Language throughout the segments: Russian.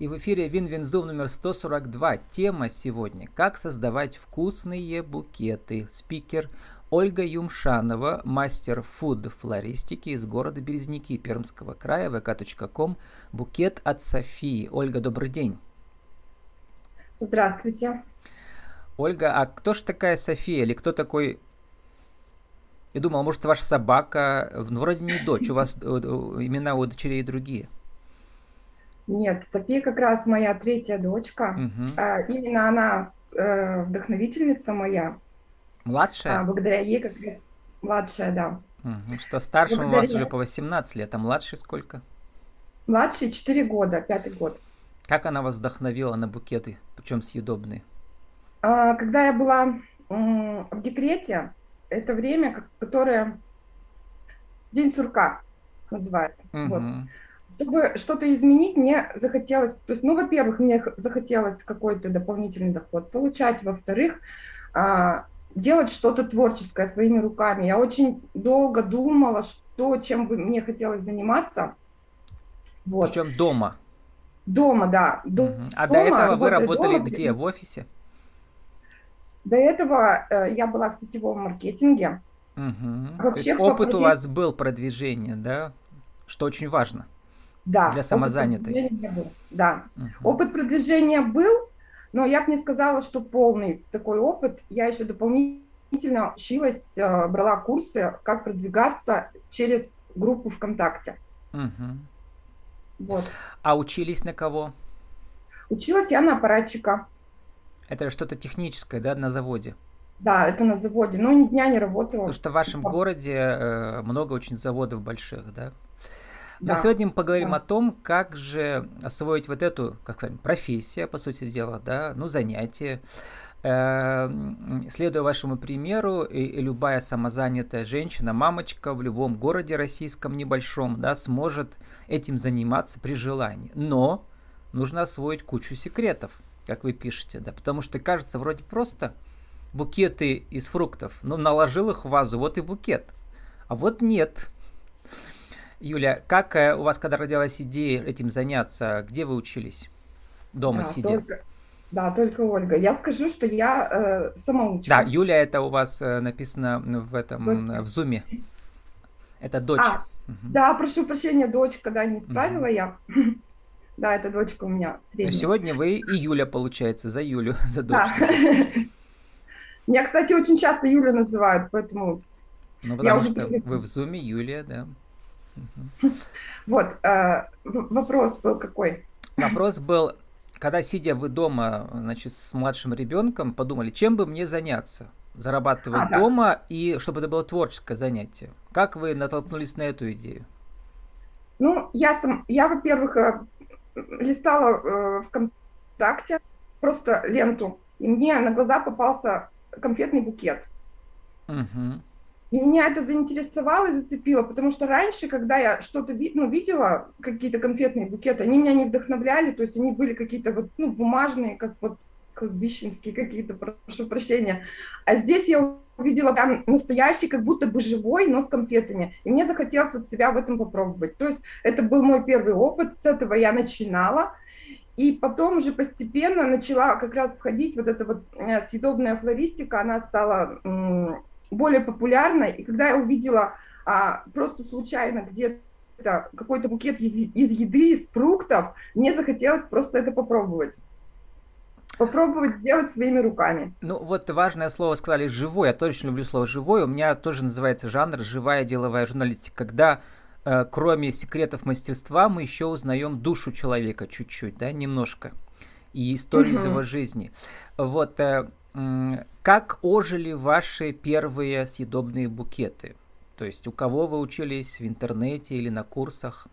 И в эфире WinWinZoom номер 142. Тема сегодня «Как создавать вкусные букеты». Спикер Ольга Юмшанова, мастер фуд-флористики из города Березники Пермского края, vk.com, букет от Софии. Ольга, добрый день. Здравствуйте. Ольга, а кто же такая София или кто такой я думал, может, ваша собака, ну, вроде не дочь, у вас имена у дочерей другие. Нет, София как раз моя третья дочка. Угу. А, именно она э, вдохновительница моя. Младшая? А, благодаря ей как раз младшая, да. Угу. Что старшим благодаря... у вас уже по 18 лет, а младший сколько? Младший 4 года, пятый год. Как она вас вдохновила на букеты, причем съедобные? А, когда я была в декрете, это время, которое День сурка называется. Угу. Вот чтобы что-то изменить, мне захотелось, то есть, ну, во-первых, мне захотелось какой-то дополнительный доход получать, во-вторых, а, делать что-то творческое своими руками. Я очень долго думала, что, чем бы мне хотелось заниматься. Вот. Причем дома? Дома, да. До, угу. А дома, до этого вы работали дома, где? В офисе? До этого э, я была в сетевом маркетинге. Угу. Вообще, То есть опыт продвиж... у вас был продвижение, да? Что очень важно. Да. Для самозанятой. Был. Да. Угу. Опыт продвижения был, но я бы не сказала, что полный такой опыт. Я еще дополнительно училась, э, брала курсы, как продвигаться через группу ВКонтакте. Угу. Вот. А учились на кого? Училась я на аппаратчика. Это что-то техническое, да, на заводе? Да, это на заводе, но ни дня не работала. Потому что в вашем городе э, много очень заводов больших, да? Да. Но сегодня мы поговорим да. о том, как же освоить вот эту, как сказать, профессию, по сути дела, да, ну, занятие. Э, следуя вашему примеру, и, любая самозанятая женщина, мамочка в любом городе российском небольшом, да, сможет этим заниматься при желании. Но нужно освоить кучу секретов, как вы пишете, да, потому что кажется вроде просто букеты из фруктов, ну, наложил их в вазу, вот и букет. А вот нет, Юля, как э, у вас, когда родилась идея этим заняться, где вы учились? Дома да, сидя? Только, да, только Ольга. Я скажу, что я э, самоучка. Да, Юля, это у вас э, написано в этом, только... в зуме. Это дочь. А, угу. Да, прошу прощения, дочь, когда не справила угу. я. Да, это дочка у меня средняя. Сегодня вы и Юля, получается, за Юлю, за дочь. Да. Меня, кстати, очень часто Юля называют, поэтому... Ну, потому что уже... вы в зуме, Юлия, да. Вот, э, вопрос был какой? Вопрос был, когда сидя вы дома, значит, с младшим ребенком, подумали, чем бы мне заняться? Зарабатывать а, дома да. и чтобы это было творческое занятие. Как вы натолкнулись на эту идею? Ну, я сам, я, во-первых, э, листала э, ВКонтакте просто ленту, и мне на глаза попался конфетный букет. Угу. И меня это заинтересовало и зацепило, потому что раньше, когда я что-то ну, видела, какие-то конфетные букеты, они меня не вдохновляли, то есть они были какие-то вот, ну, бумажные, как вот кладбищенские какие-то, прошу прощения. А здесь я увидела прям настоящий, как будто бы живой, но с конфетами. И мне захотелось вот себя в этом попробовать. То есть это был мой первый опыт, с этого я начинала. И потом уже постепенно начала как раз входить вот эта вот э, съедобная флористика, она стала более популярной. И когда я увидела а, просто случайно где-то какой-то букет из, из еды, из фруктов, мне захотелось просто это попробовать. Попробовать делать своими руками. Ну, вот важное слово сказали «живой». Я тоже люблю слово «живой». У меня тоже называется жанр «живая деловая журналистика». Когда э, кроме секретов мастерства мы еще узнаем душу человека чуть-чуть, да, немножко. И историю угу. его жизни. Вот, э, как ожили ваши первые съедобные букеты? То есть у кого вы учились в интернете или на курсах?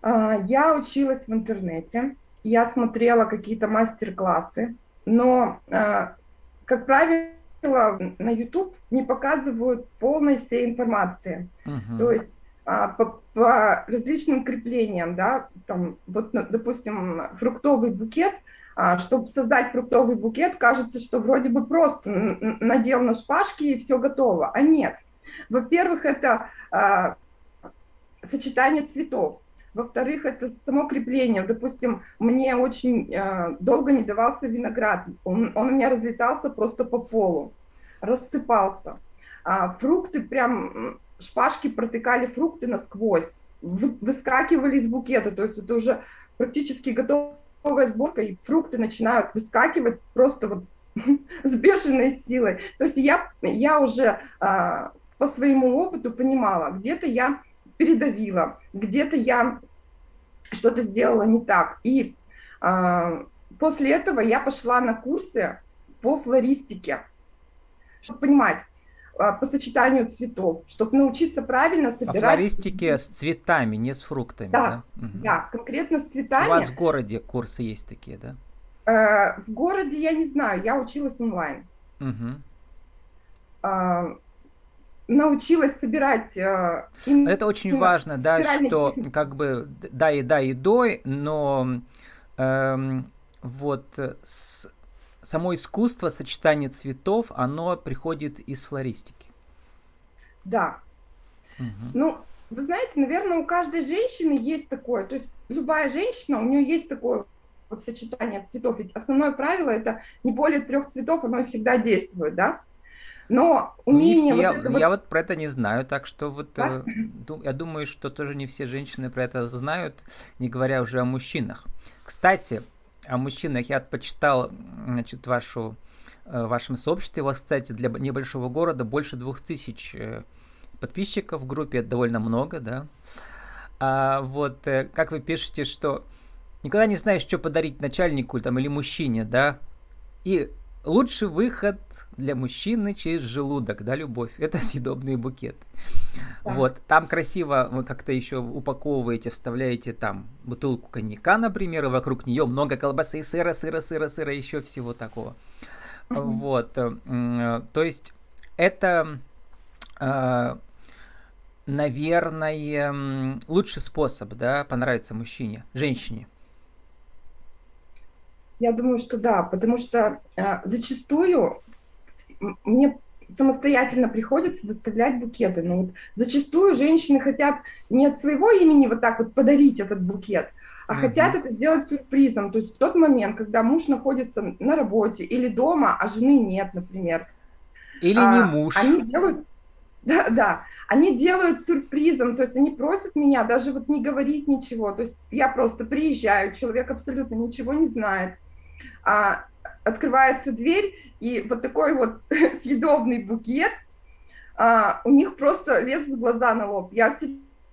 А, я училась в интернете, я смотрела какие-то мастер-классы, но, а, как правило, на YouTube не показывают полной всей информации. Uh-huh. То есть а, по, по различным креплениям, да, там, вот, допустим, фруктовый букет – чтобы создать фруктовый букет, кажется, что вроде бы просто надел на шпажки и все готово. А нет. Во-первых, это а, сочетание цветов. Во-вторых, это само крепление. Допустим, мне очень э, долго не давался виноград. Он, он у меня разлетался просто по полу, рассыпался. А, фрукты прям, шпажки протыкали фрукты насквозь, вы, выскакивали из букета. То есть это уже практически готовая сборка, и фрукты начинают выскакивать просто вот с бешеной силой. То есть я, я уже а, по своему опыту понимала, где-то я передавила, где-то я что-то сделала не так. И а, после этого я пошла на курсы по флористике, чтобы понимать, по сочетанию цветов, чтобы научиться правильно собирать. По флористике с цветами, не с фруктами, да? Да, угу. да конкретно с цветами. У вас в городе курсы есть такие, да? Э, в городе я не знаю, я училась онлайн. Угу. Научилась собирать. Э, Это очень важно, да, что как бы да и да и до, но эм, вот с, само искусство сочетания цветов, оно приходит из флористики. Да. Угу. Ну, вы знаете, наверное, у каждой женщины есть такое, то есть любая женщина, у нее есть такое вот сочетание цветов. Ведь основное правило это не более трех цветов, оно всегда действует, да? Но умение... Ну, не все, вот вот... Я вот про это не знаю, так что вот да? э, я думаю, что тоже не все женщины про это знают, не говоря уже о мужчинах. Кстати, о мужчинах я почитал, значит, вашу, э, в вашем сообществе. У вас, кстати, для небольшого города больше двух тысяч э, подписчиков в группе, это довольно много, да. А вот э, как вы пишете, что никогда не знаешь, что подарить начальнику там, или мужчине, да, и лучший выход для мужчины через желудок, да, любовь, это съедобные букеты. Да. Вот, там красиво вы как-то еще упаковываете, вставляете там бутылку коньяка, например, и вокруг нее много колбасы, и сыра, сыра, сыра, сыра, еще всего такого. Mm-hmm. Вот, э, то есть это э, наверное, лучший способ, да, понравиться мужчине, женщине. Я думаю, что да, потому что э, зачастую мне самостоятельно приходится доставлять букеты. Но вот зачастую женщины хотят не от своего имени вот так вот подарить этот букет, а uh-huh. хотят это сделать сюрпризом. То есть в тот момент, когда муж находится на работе или дома, а жены нет, например. Или а, не муж. Они делают, да, да, они делают сюрпризом, то есть они просят меня даже вот не говорить ничего. То есть я просто приезжаю, человек абсолютно ничего не знает а, открывается дверь, и вот такой вот съедобный букет, а, у них просто лезут глаза на лоб. Я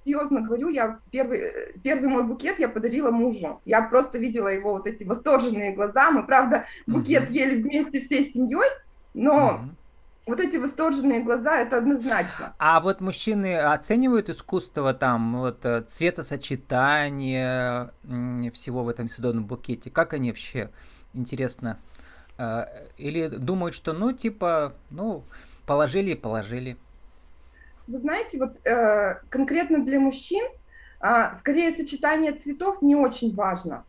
серьезно говорю, я первый, первый мой букет я подарила мужу. Я просто видела его вот эти восторженные глаза. Мы, правда, букет uh-huh. ели вместе всей семьей, но uh-huh. вот эти восторженные глаза это однозначно. А вот мужчины оценивают искусство там, вот э, цветосочетание всего в этом съедобном букете? Как они вообще интересно. А, или думают, что ну типа, ну, положили и положили. Вы знаете, вот э, конкретно для мужчин, э, скорее сочетание цветов не очень важно.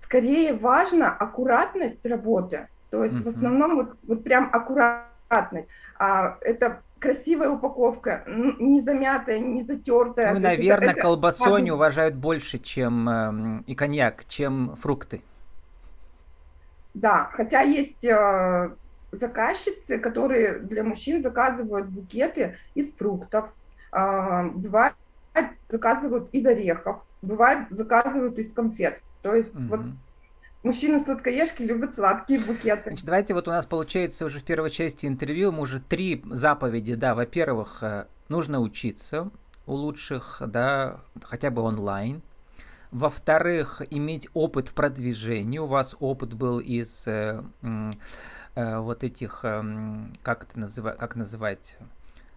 Скорее важна аккуратность работы. То есть mm-hmm. в основном вот, вот прям аккуратность. А, это красивая упаковка, не замятая, не затертая. Ну, наверное, это, колбасу это... они уважают больше, чем э, и коньяк, чем фрукты. Да, хотя есть э, заказчицы, которые для мужчин заказывают букеты из фруктов, э, бывает заказывают из орехов, бывает заказывают из конфет. То есть угу. вот Мужчины-сладкоежки любят сладкие букеты. Значит, давайте вот у нас получается уже в первой части интервью мы уже три заповеди, да, во-первых, э, нужно учиться у лучших, да, хотя бы онлайн, во-вторых, иметь опыт в продвижении. У вас опыт был из э, э, вот этих, э, как это называть, как называть,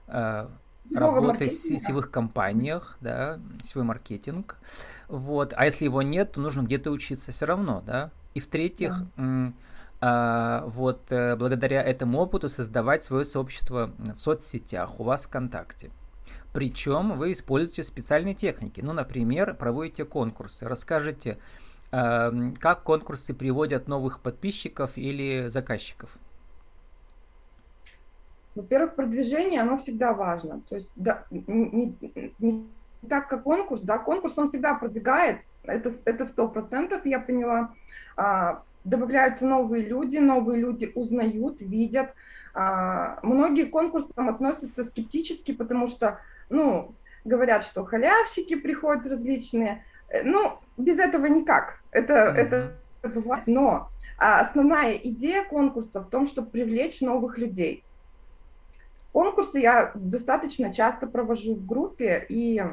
э, работы в сетевых компаниях, да, сетевой маркетинг. Вот. А если его нет, то нужно где-то учиться все равно, да. И в-третьих, да. А, вот э, благодаря этому опыту создавать свое сообщество в соцсетях, у вас ВКонтакте. Причем вы используете специальные техники. Ну, например, проводите конкурсы. Расскажите, э, как конкурсы приводят новых подписчиков или заказчиков? Во-первых, продвижение, оно всегда важно. То есть да, не, не, так как конкурс, да, конкурс он всегда продвигает, это это сто процентов, я поняла. А, добавляются новые люди, новые люди узнают, видят. А, многие к конкурсам относятся скептически, потому что, ну, говорят, что халявщики приходят различные. Э, ну, без этого никак. Это, mm-hmm. это бывает. Но а основная идея конкурса в том, чтобы привлечь новых людей. Конкурсы я достаточно часто провожу в группе, и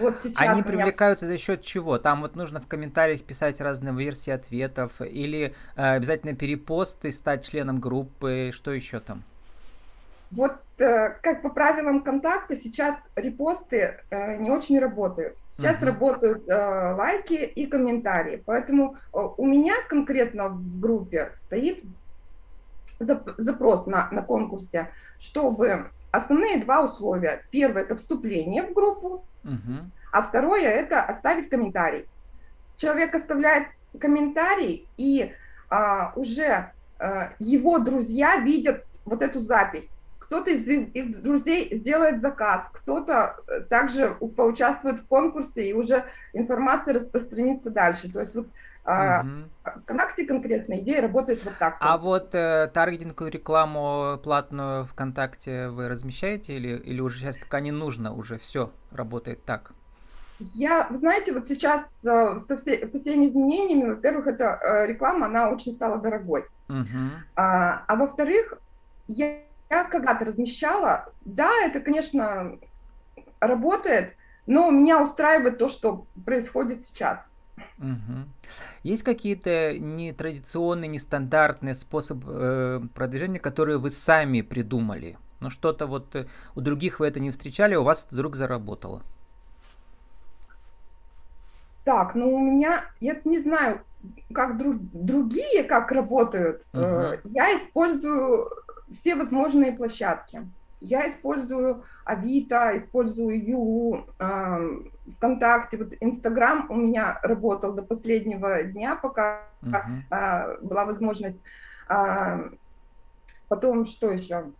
вот сейчас Они привлекаются меня... за счет чего? Там вот нужно в комментариях писать разные версии ответов, или э, обязательно перепосты, стать членом группы, что еще там? Вот э, как по правилам контакта сейчас репосты э, не очень работают. Сейчас uh-huh. работают э, лайки и комментарии. Поэтому у меня конкретно в группе стоит зап- запрос на, на конкурсе, чтобы основные два условия. Первое это вступление в группу, uh-huh. а второе это оставить комментарий. Человек оставляет комментарий, и а, уже а, его друзья видят вот эту запись кто-то из их друзей сделает заказ, кто-то э, также поучаствует в конкурсе, и уже информация распространится дальше. То есть вот в ВКонтакте конкретно идея работает вот так. А вот э, таргетинговую рекламу платную ВКонтакте вы размещаете или, или уже сейчас пока не нужно, уже все работает так? Я, вы знаете, вот сейчас э, со, все, со всеми изменениями, во-первых, эта э, реклама, она очень стала дорогой. Uh-huh. А, а во-вторых, я я когда-то размещала, да, это, конечно, работает, но меня устраивает то, что происходит сейчас. Угу. Есть какие-то нетрадиционные, нестандартные способы э, продвижения, которые вы сами придумали? Ну что-то вот э, у других вы это не встречали, у вас вдруг заработало? Так, ну у меня, я не знаю, как друг, другие как работают. Uh-huh. Я использую все возможные площадки. Я использую Авито, использую Ю, э, ВКонтакте, вот Инстаграм у меня работал до последнего дня, пока uh-huh. э, была возможность. Э, потом что еще?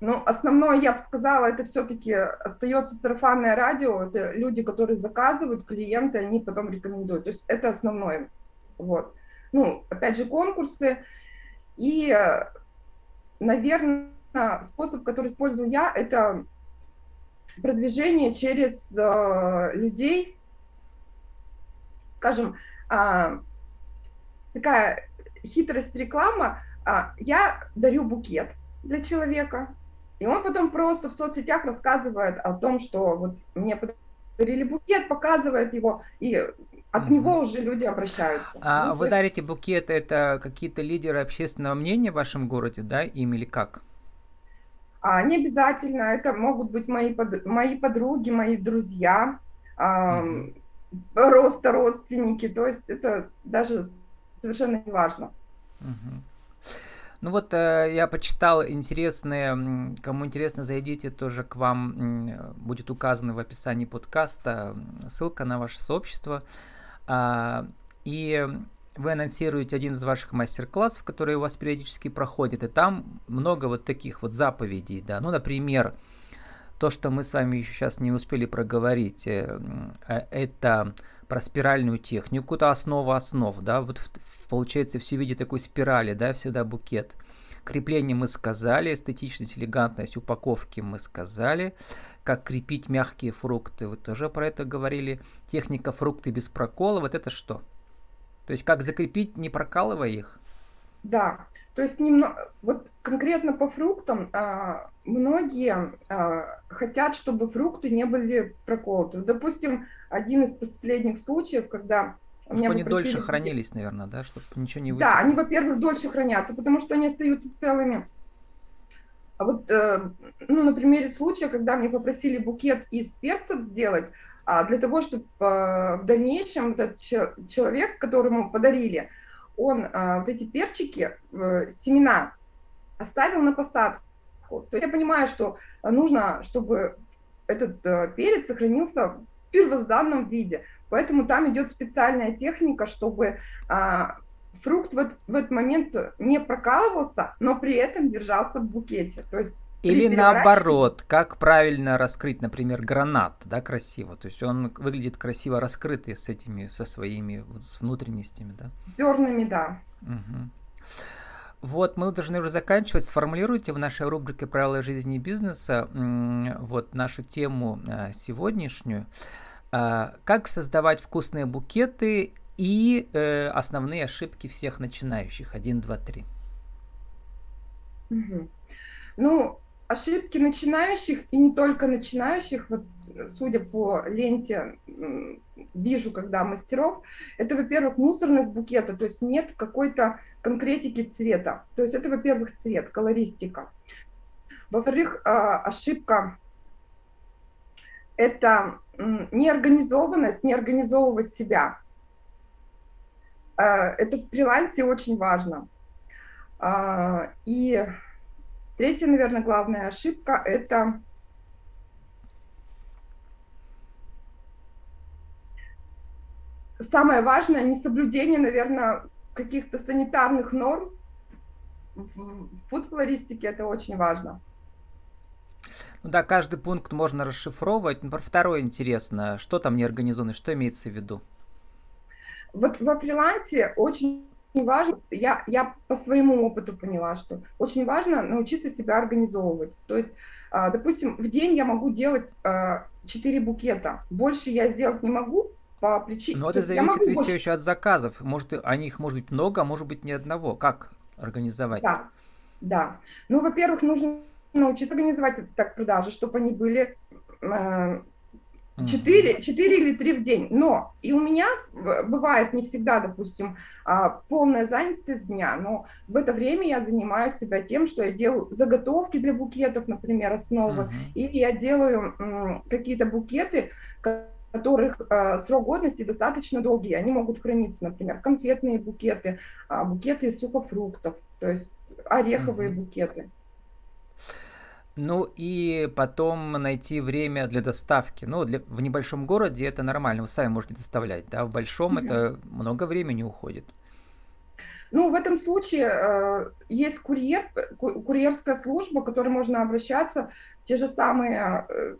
Ну, основное, я бы сказала, это все-таки остается сарафанное радио, это люди, которые заказывают, клиенты, они потом рекомендуют. То есть это основное. Вот. Ну, опять же, конкурсы. И наверное, способ, который использую я, это продвижение через э, людей, скажем, э, такая хитрость реклама. Э, я дарю букет для человека, и он потом просто в соцсетях рассказывает о том, что вот мне букет, показывает его, и от угу. него уже люди обращаются. А ну, вы дарите букет, это какие-то лидеры общественного мнения в вашем городе, да, им или как? А, не обязательно, это могут быть мои, под... мои подруги, мои друзья, а, угу. роста родственники, то есть это даже совершенно не важно. Угу. Ну вот э, я почитал интересные, кому интересно, зайдите тоже к вам, будет указано в описании подкаста ссылка на ваше сообщество. А, и вы анонсируете один из ваших мастер-классов, который у вас периодически проходит, и там много вот таких вот заповедей, да, ну, например, то, что мы с вами еще сейчас не успели проговорить, э, э, это про спиральную технику, это основа основ, да, вот получается все в виде такой спирали, да, всегда букет. Крепление мы сказали, эстетичность, элегантность упаковки мы сказали как крепить мягкие фрукты, вы тоже про это говорили. Техника фрукты без прокола, вот это что? То есть как закрепить, не прокалывая их? Да, то есть немного, вот конкретно по фруктам а, многие а, хотят, чтобы фрукты не были проколоты. Допустим, один из последних случаев, когда чтобы они дольше хранились, наверное, да, чтобы ничего не вытекло. Да, они, во-первых, дольше хранятся, потому что они остаются целыми. А вот, э, ну, на примере случая, когда мне попросили букет из перцев сделать, а для того, чтобы э, в дальнейшем этот человек, которому подарили, он э, вот эти перчики, семена оставил на посадку. То есть я понимаю, что нужно, чтобы этот перец сохранился в первозданном виде. Поэтому там идет специальная техника, чтобы а, фрукт в, в этот момент не прокалывался, но при этом держался в букете. То есть Или наоборот, как правильно раскрыть, например, гранат, да, красиво. То есть он выглядит красиво раскрытый с этими, со своими с внутренностями, да? Зернами, да. Угу. Вот, мы должны уже заканчивать. Сформулируйте в нашей рубрике «Правила жизни и бизнеса» вот нашу тему э, сегодняшнюю. А, как создавать вкусные букеты и э, основные ошибки всех начинающих. Один, два, три. Ну, ошибки начинающих и не только начинающих, вот, судя по ленте, вижу, когда мастеров, это, во-первых, мусорность букета, то есть нет какой-то конкретики цвета. То есть это, во-первых, цвет, колористика. Во-вторых, а, ошибка – это неорганизованность, не организовывать себя. А, это в фрилансе очень важно. А, и Третья, наверное, главная ошибка – это самое важное – несоблюдение, наверное, каких-то санитарных норм. В фуд-флористике это очень важно. Ну да, каждый пункт можно расшифровывать. Но второе интересно, что там не организовано, что имеется в виду? Вот во фрилансе очень важно, я, я по своему опыту поняла, что очень важно научиться себя организовывать. То есть, а, допустим, в день я могу делать 4 а, букета, больше я сделать не могу, по причине. Но это зависит ведь больше... еще от заказов. Может, о них может быть много, а может быть ни одного. Как организовать? Да, да. Ну, во-первых, нужно научиться организовать так продажи, чтобы они были э, 4, 4 или 3 в день. Но и у меня бывает не всегда, допустим, а, полная занятость дня, но в это время я занимаю себя тем, что я делаю заготовки для букетов, например, основы, uh-huh. или я делаю какие-то букеты, которых э, срок годности достаточно долгий. Они могут храниться, например, конфетные букеты, э, букеты из сухофруктов, то есть ореховые uh-huh. букеты. Ну и потом найти время для доставки. Ну, для, в небольшом городе это нормально, вы сами можете доставлять, да, в большом mm-hmm. это много времени уходит. Ну, в этом случае э, есть курьер, курьерская служба, к которой можно обращаться, те же самые э,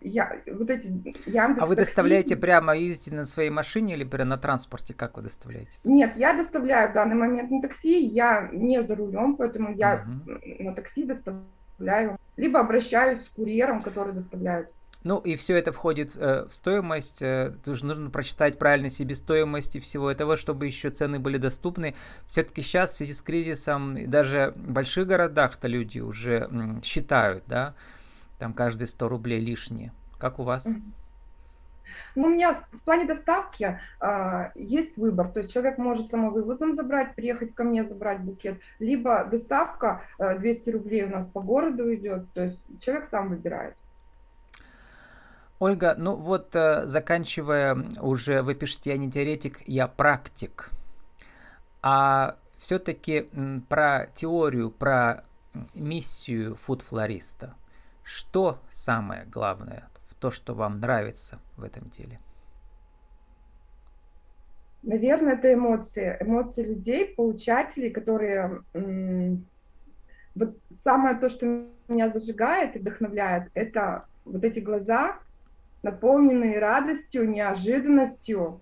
я, вот эти Яндекс. А вы доставляете прямо, ездите на своей машине или прямо на транспорте? Как вы доставляете? Нет, я доставляю в данный момент на такси, я не за рулем, поэтому я угу. на такси доставляю доставляю, либо обращаюсь с курьером, который доставляет. Ну и все это входит э, в стоимость. Э, тоже нужно прочитать правильно себестоимости всего этого, чтобы еще цены были доступны. Все-таки сейчас в связи с кризисом даже в больших городах-то люди уже м, считают, да, там каждые 100 рублей лишние. Как у вас? Mm-hmm. Ну, у меня в плане доставки э, есть выбор. То есть человек может самовывозом забрать, приехать ко мне забрать букет, либо доставка э, 200 рублей у нас по городу идет. То есть человек сам выбирает. Ольга, ну вот э, заканчивая уже, вы пишете, я не теоретик, я практик. А все-таки про теорию, про миссию фуд-флориста. Что самое главное то, что вам нравится в этом деле? Наверное, это эмоции. Эмоции людей, получателей, которые... Вот самое то, что меня зажигает и вдохновляет, это вот эти глаза, наполненные радостью, неожиданностью,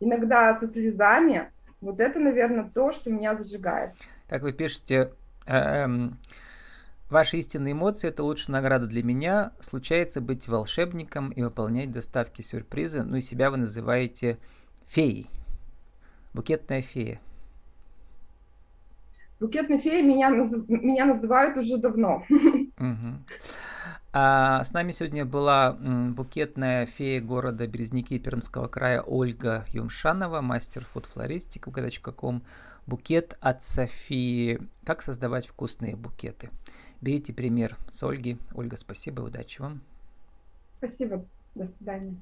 иногда со слезами. Вот это, наверное, то, что меня зажигает. Как вы пишете, эм, Ваши истинные эмоции – это лучшая награда для меня. Случается быть волшебником и выполнять доставки сюрпризы. Ну и себя вы называете феей. Букетная фея. Букетная фея меня, наз... меня называют уже давно. А с нами сегодня была букетная фея города Березники Пермского края Ольга Юмшанова, мастер фуд-флористики, угадать.ком. Букет от Софии. Как создавать вкусные букеты. Берите пример с Ольги. Ольга, спасибо, удачи вам. Спасибо, до свидания.